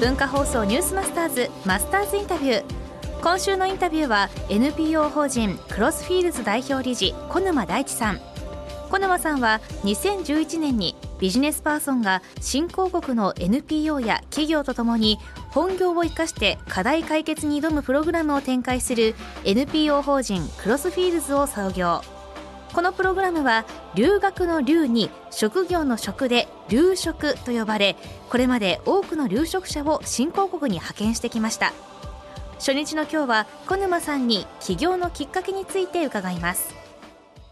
文化放送ニュースマスターズマスターズインタビュー。今週のインタビューは NPO 法人クロスフィールズ代表理事小沼大地さん。小沼さんは2011年にビジネスパーソンが新興国の NPO や企業とともに本業を生かして課題解決に挑むプログラムを展開する NPO 法人クロスフィールズを創業。このプログラムは留学の留に職業の職で留職と呼ばれこれまで多くの留職者を新興国に派遣してきました。初日の今日は小沼さんに起業のきっかけについて伺います。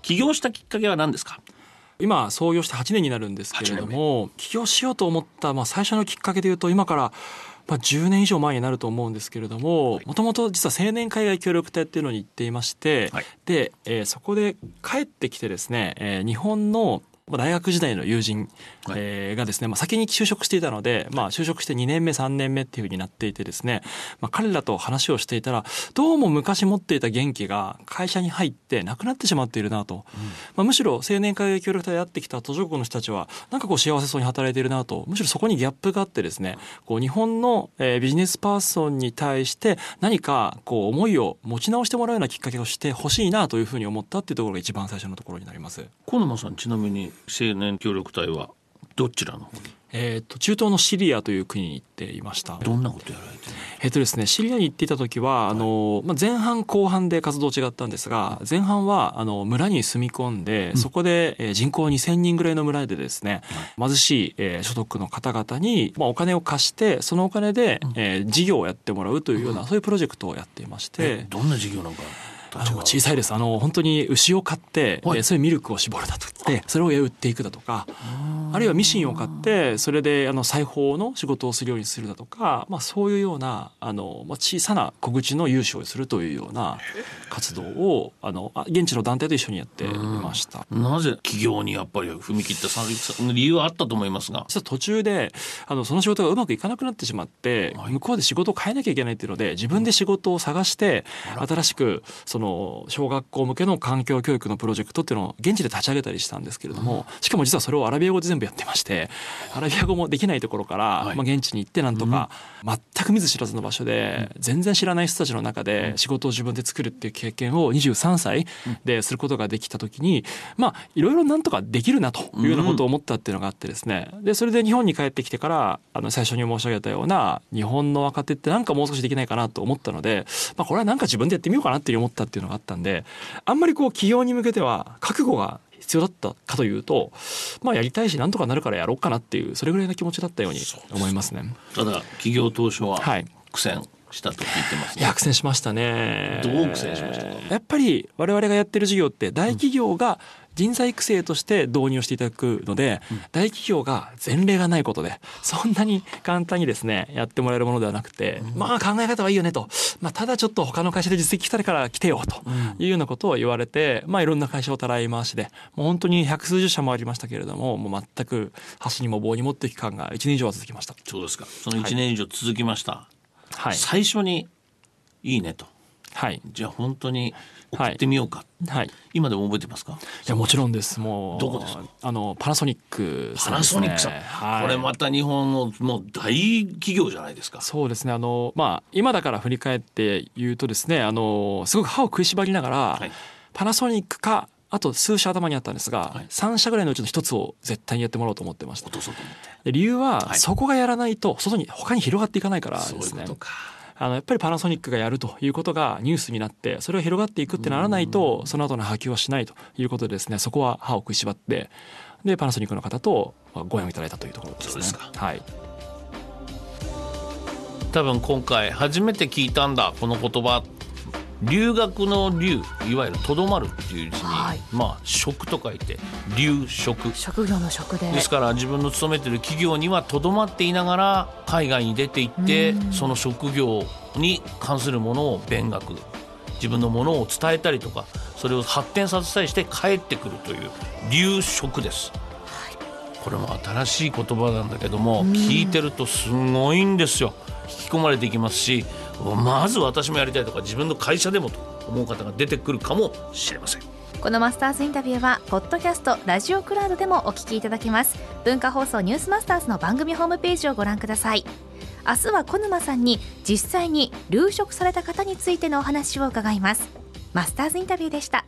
起業したきっかけは何ですか？今創業して8年になるんですけれども起業しようと思ったまあ最初のきっかけでいうと今からまあ、10年以上前になると思うんですけれどももともと実は青年海外協力隊っていうのに行っていまして、はい、で、えー、そこで帰ってきてですね、えー、日本の大学時代の友人、はい、えー、がですね、まあ、先に就職していたので、まあ、就職して2年目3年目っていうふうになっていてですね、まあ、彼らと話をしていたらどうも昔持っていた元気が会社に入ってなくなってしまっているなと、うん、まあ、むしろ青年会協力隊で会ってきた途上国の人たちはなんかこう幸せそうに働いているなと。むしろそこにギャップがあってですねこう日本の、えー、ビジネスパーソンに対して何かこう思いを持ち直してもらうようなきっかけをしてほしいなというふうに思ったっていうところが一番最初のところになります。小沼さんちなみに青年協力隊はどちらの？えーと、中東のシリアという国に行っていました。どんなことやられてえっ、ー、とですねシリアに行っていた時は、はい、あの、まあ、前半後半で活動違ったんですが前半はあの村に住み込んで、うん、そこで、えー、人口2,000人ぐらいの村でですね、貧しい、えー、所得の方々に、まあ、お金を貸してそのお金で、うん、えー、事業をやってもらうというような、うん、そういうプロジェクトをやっていまして、どんな事業なのかあの小さいです。あの本当に牛を飼って、はい、そういうミルクを絞るだと。ってそれを売っていくだとかあるいはミシンを買ってそれであの裁縫の仕事をするようにするだとか、まあ、そういうようなあの、まあ、小さな小口の融資をするというような活動をあの現地の団体と一緒にやっていました。なぜ起業にやっぱり踏み切った理由はあったと思いますが。実は途中であのその仕事がうまくいかなくなってしまって、はい、向こうで仕事を変えなきゃいけないっていうので自分で仕事を探して新しくその小学校向けの環境教育のプロジェクトっていうのを現地で立ち上げたりしたんですけれども、しかも実はそれをアラビア語で全部やってましてアラビア語もできないところから、まあ、現地に行ってなんとか、全く見ず知らずの場所で、全然知らない人たちの中で仕事を自分で作るっていう経験を23歳ですることができた時にまあいろいろなんとかできるなというようなことを思ったっていうのがあってですね。でそれで日本に帰ってきてからあの最初に申し上げたような日本の若手ってなんかもう少しできないかなと思ったので、まあ、これはなんか自分でやってみようかなって思ったっていうのがあったんであんまりこう起業に向けては覚悟が必要だったかというとまあやりたいしなんとかなるからやろうかなっていうそれぐらいの気持ちだったように思いますね。ただ企業当初は苦戦、はいしたと聞いてます、ね、苦戦しましたね。どう苦戦しましたやっぱり我々がやってる事業って大企業が人材育成として導入していただくので、うん、大企業が前例がないことでそんなに簡単にですねやってもらえるものではなくて、うん、まあ考え方はいいよねと、まあ、ただちょっと他の会社で実績来たから来てよというようなことを言われて、まあいろんな会社をたらい回しでもう本当に百数十社もありましたけれどももう全く箸にも棒に持っていく期間が1年以上は続きました。そうですか。その1年以上続きました、はい、最初にいいねとはい。じゃあ本当に送ってみようか、はい、今でも覚えてますか？いやもちろんです。もうどこですか？あのパナソニック、ね、パナソニックさん、はい、これまた日本のもう大企業じゃないですか。そうですね。あのまあ今だから振り返って言うとですねあのすごく歯を食いしばりながら、はい、パナソニックかあと数社頭にあったんですが、はい、3社ぐらいのうちの一つを絶対にやってもらおうと思ってました。理由は、そこがやらないと外に他に広がっていかないからですね。そういうことかあのやっぱりパナソニックがやるということがニュースになってそれが広がっていくってならないとその後の波及はしないということでですねそこは歯を食いしばってでパナソニックの方とご縁をいただいたというところですね。すはい。多分今回初めて聞いたんだこの言葉留学の留いわゆるとどまるっていう字に、はい、まあ職と書いて留職。職業の職で。ですから自分の勤めてる企業にはとどまっていながら海外に出ていってその職業に関するものを勉学自分のものを伝えたりとかそれを発展させたりして帰ってくるという留職です、はい、これも新しい言葉なんだけども聞いてるとすごいんですよ引き込まれていきますしまず私もやりたいとか自分の会社でもと思う方が出てくるかもしれません。このマスターズインタビューはポッドキャストラジオクラウドでもお聞きいただけます。文化放送ニュースマスターズの番組ホームページをご覧ください。明日は小沼さんに実際に留職された方についてのお話を伺います。マスターズインタビューでした「